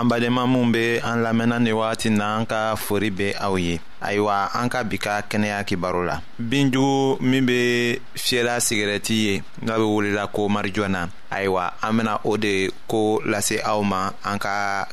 an badenma minw be an lamɛnna ni wagati na an ka fori be aw ye ayiwa an ka bi ka kɛnɛya kibaro la binjugu min be fiyɛla sigɛrɛti ye n'a be welela ko marijuana ayiwa an bena o de ko lase aw ma an ka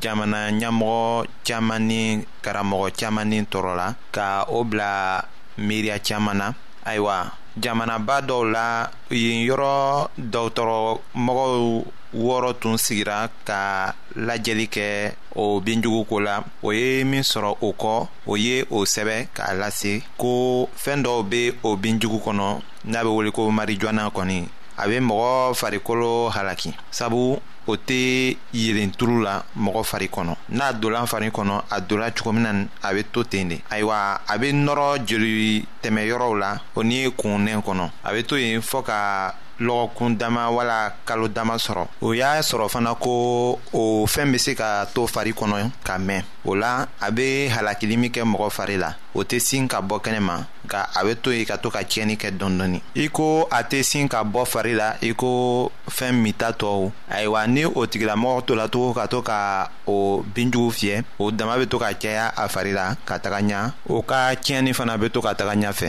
jamana ɲɛmɔgɔ caman ni karamɔgɔ caman ni tɔɔrɔ la ka o bila miiriya caman na ayiwa jamanaba dɔw la yen yɔrɔ dɔgɔtɔrɔmɔgɔw wɔɔrɔ tun sigira ka lajɛli kɛ o binjugu ko la o ye min sɔrɔ o kɔ o ye o sɛbɛn k'a lase ko fɛn dɔw bɛ o binjugu kɔnɔ n'a bɛ wele ko marijuana kɔni a bɛ mɔgɔ farikolo halaki sabu o tɛ yelen tulu la mɔgɔ fari kɔnɔ n'a dolan fari kɔnɔ a dola cogo min na a bɛ to ten de ayiwa a bɛ nɔrɔ joli tɛmɛ yɔrɔw la o ni kunnɛn kɔnɔ a bɛ to yen fɔ ka lɔgɔkun dama wala kalo dama sɔrɔ o y'a sɔrɔ fana ko o fɛn bɛ se ka to fari kɔnɔ ka mɛn o la a bɛ halakili min kɛ mɔgɔ fari la o tɛ sin ka bɔ kɛnɛ ma nka a bɛ to yen ka to ka tiɲɛni kɛ dɔɔni i ko a tɛ sin ka bɔ fari la i ko fɛn mita tɔw ayiwa ni o tigilamɔgɔ tola to ka to ka o binjugu fiyɛ o dama bɛ to ka caya a fari la ka taga ɲa o ka tiɲɛni fana bɛ to ka taga ɲɛfɛ.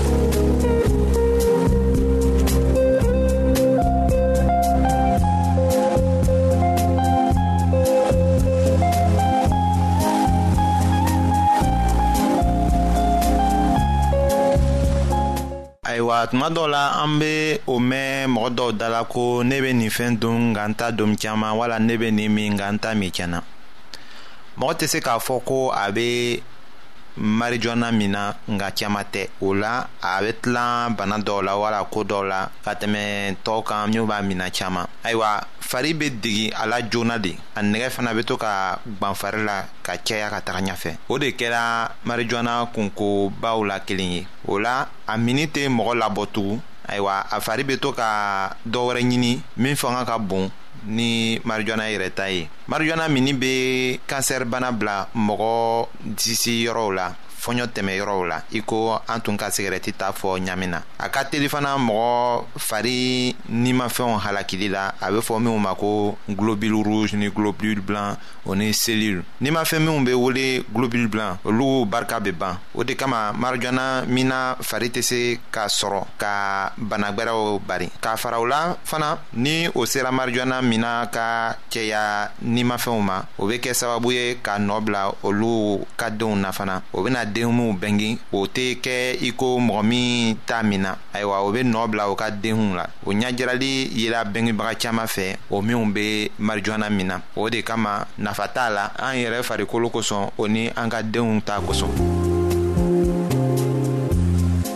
ayiwa tuma dɔw la an bɛ o mɛn mɔgɔ dɔw da la ko ne bɛ nin fɛn don nka n ta don caman wala ne bɛ nin min nka n ta min tiɲɛna mɔgɔ tɛ se k'a fɔ ko a bɛ marijuana min na nka caman tɛ o la a bɛ tilan bana dɔw la wala ko dɔw la ka tɛmɛ tɔw kan minnu b'a mina caman ayiwa fari bɛ digi a la joona de a nɛgɛ fana bɛ to ka gwan fari la ka caya ka taga ɲɛfɛ o de kɛra marijuana kunkobaw la kelen ye o la a mini tɛ mɔgɔ labɔ tugun ayiwa a fari bɛ to ka dɔ wɛrɛ ɲini min fanga ka bon ni marijuana yɛrɛ ta ye marijuana mini bɛ kansɛri bana bila mɔgɔ disi yɔrɔw la fɔɲɔ tɛmɛ yɔrɔw la i ko an tun ka sigɛrɛti t'a fɔ ɲamin na a ka teli fana mɔgɔ fari nimafɛnw halakili la a bɛ fɔ minnu ma ko globule rouge ni globule blanc o ni selule nimafɛn minnu bɛ wele globule blanc olu barika bɛ ban o de kama marijuana min na fari tɛ se ka sɔrɔ ka bana gwɛrɛw bari k'a fara o la fana ni o sera marijuana min na ka cɛya nimafɛnw ma o bɛ kɛ sababu ye ka nɔ bila olu ka denw na fana o bɛna denw minw bɛngin o tɛ kɛ i ko mɔgɔ min t'a min na ayiwa o bɛ nɔ bila o ka denw la o ɲajirali yela bɛnginbaga caman fɛ o minw bɛ marijuana min na o de kama nafa t'a la an yɛrɛ farikolo kosɔn o ni an ka denw ta kosɔn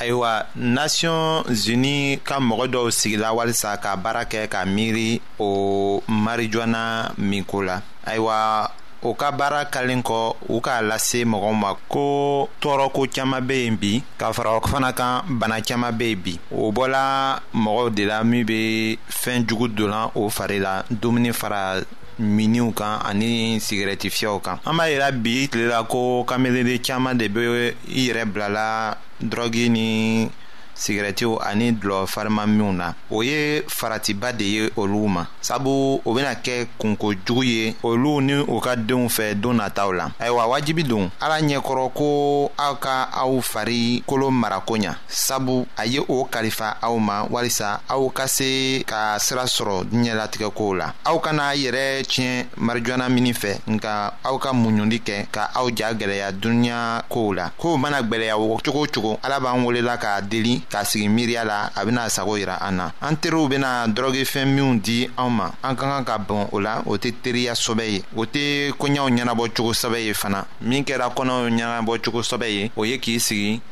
ayiwa nations unis ka mɔgɔ dɔw sigila walisa ka baara kɛ ka miiri o marijuana minko la ayiwa o ka baara kalen kɔ u k'a lase mɔgɔw ma ko tɔɔrɔko caman bɛ yen bi ka fara o fana kan bana caman bɛ yen bi o bɔla mɔgɔw de la min bɛ fɛn jugu donna o fari la dumuni fara miniw kan ani sigirɛti fiyɛw kan an b'a yira bi tile la ko kamelende caman de bɛ i yɛrɛ bilala dɔrɔgi ni sigirɛtiw ani dulɔ farimaminw na o ye faratiba de ye olu ma sabu o bɛna kɛ kunko jugu ye olu ni u ka denw fɛ don nataw la ayiwa wajibi don ala ɲɛkɔrɔ ko aw ka aw fari kolo marako ɲa sabu a ye o kalifa aw ma walisa aw ka se ka sira sɔrɔ diɲɛlatigɛ kow la aw kana a yɛrɛ tiɲɛ marijuana mini fɛ nka aw ka muɲundi kɛ ka aw ja gwɛlɛya duniɲa kow la kow mana gwɛlɛya cogo o cogo ala b'an welela k'a deli k'a sigi miiriya la a bena sago yira an na an teriw bena dɔrɔgifɛn minw di an ma an ka kan ka bɔn o la o tɛ teriya sɔbɛ ye o tɛ koɲaw ɲɛnabɔ cogo sɔbɛ ye fana min kɛra kɔnɔw ɲɛnabɔ cogo sɔbɛ ye o ye k'i sigi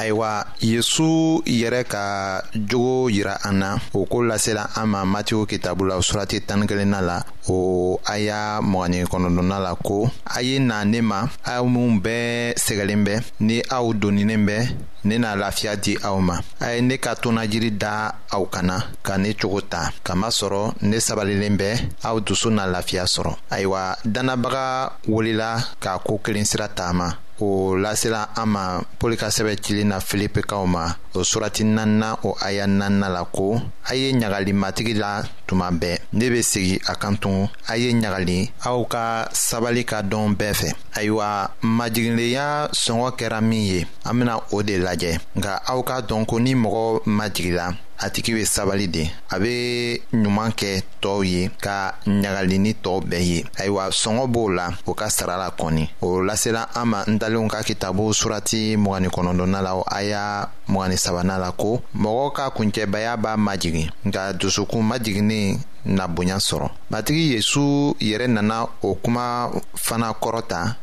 ayiwa yesu yɛrɛ ka jogo yira an na o ko lasela an ma matiw kitabu la surati tan kelenna la o a y'a mɔgɔnin kɔnɔdɔnna la ko a ye na ne ma aw minw bɛɛ sɛgɛlen bɛ ni aw donninen bɛ ne na lafiya di aw ma a ye ne ka tonnajiri da aw kana ka ne cogo ta kamasɔrɔ ne sabalilen bɛ aw dusu na lafiya sɔrɔ ayiwa dannabaga wulila ka ko kelen sira taama o lasela an ma pɔli ka sɛbɛ cilen na filipikaw ma o surati nanna o aya nanna la ko a ye ɲagali matigi la tuma bɛɛ ne bɛ segin a kan tun a ye ɲagali aw ka sabali ka dɔn bɛɛ fɛ ayiwa majiginlenya sɔngɔ kɛra min ye an bɛna o de lajɛ nka aw k'a dɔn ko ni mɔgɔ majigila a tigi bɛ sabali de a bɛ ɲuman kɛ tɔw ye ka ɲagali ni tɔw bɛɛ ye ayiwa sɔngɔ b'o la o ka sara la kɔni o lasela an ma n dalenw ka kitabu surati mɔgɔni kɔnɔntɔnna la o aya mɔgɔni sabana la ko mɔgɔ ka kuncɛbaya b'a majigin nka dusukun majiginnen na bonya sɔrɔ matigi yesu yɛrɛ nana o kuma fana kɔrɔta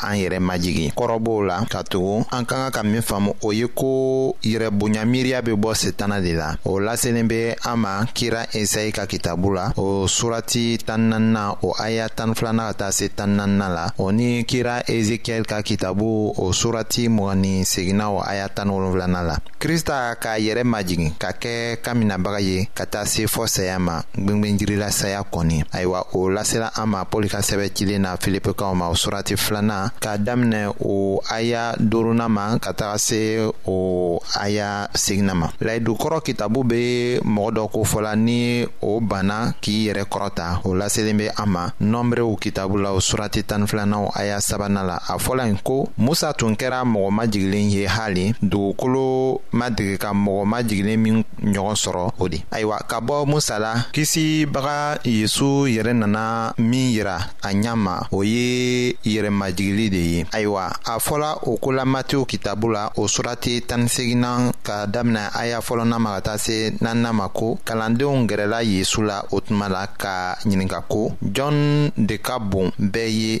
an yɛrɛ majigin kɔrɔ b'o la ka tugu an ka kan ka min faamu o ye ko yɛrɛ bonya miiriya bɛ bɔ setana de la o laselen bɛ an ma kira esayi ka kitabu la o surati tan naaninan o aya tan filanan ka taa se tan naaninan la o ni kira ezekiɛl ka kitabu o surati mugan ni seginna o aya tan wolonfilanan la krista k'a yɛrɛ majigin ka kɛ ka minɛbaga ye ka taa se fɔ saya ma gwengwenjirila saya kɔni ayiwa o lasela an ma pɔli ka sɛbɛ cilen na filipikaw ma o surati filanan k'a daminɛ o aya doruna ma ka taga se o aya segina ma layidu kɔrɔ kitabu be mɔgɔ dɔ ko fɔla ni o banna k'i yɛrɛ kɔrɔta o laselen be an ma nɔnberew kitabu la o surati tani filanaw aya sabana la a fɔla yen ko musa tun kɛra mɔgɔ majigilen ye hali dugukolo ma dege ka mɔgɔ majigilen min ɲɔgɔn sɔrɔ o de ayiwa ka bɔ musa la kisibaga yesu yɛrɛ nana min yira a ɲa ma o ye yɛrɛmajigili de ye ayiwa a fɔla o ko la matiw kitabu la o surati tan seginnan ka daminɛ a y'a fɔlɔna ma ka taa se naaninan ma ko kalandenw gɛrɛla yesu la o tuma la ka ɲininka ko jɔn de ka bon bɛɛ ye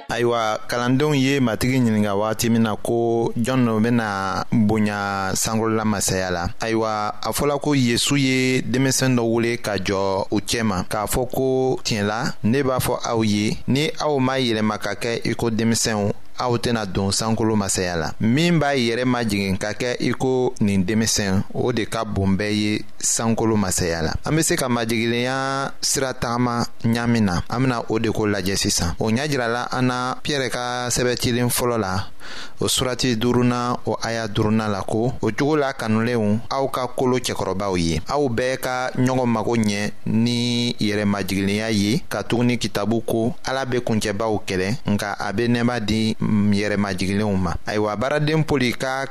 ayiwa kalandenw ye matigi ɲininka wagati min na ko jɔn no bena bonya sankolola masaya la ayiwa a fɔla ko yezu ye denmisɛn dɔ wele ka jɔ u cɛma k'a fɔ ko tiɲɛ la ne b'a fɔ aw ye ni aw ma yɛlɛma ka kɛ i ko denmisɛnw aw tɛna don sankolo masaya la min b'a yɛrɛ majigin ka kɛ i ko nin denmisɛn o de ka bon bɛɛ ye sankolo masaya la an be se ka majigilenya sira tagama ɲaamin na an bena o de ko lajɛ sisan o ɲa jirala an na piyɛrɛ ka sɛbɛ cilen fɔlɔ la o surati duruna o aya duruna la ko o cogo la kanulenw aw ka kolo cɛkɔrɔbaw ye aw bɛɛ ka ɲɔgɔn mago ɲɛ ni yɛrɛ majigilenya ye katuguni kitabu ko ala be kuncɛbaw kɛlɛ nka a be nɛɛma di yɛrɛ majigilenw ma ayiwa baaraden poli ka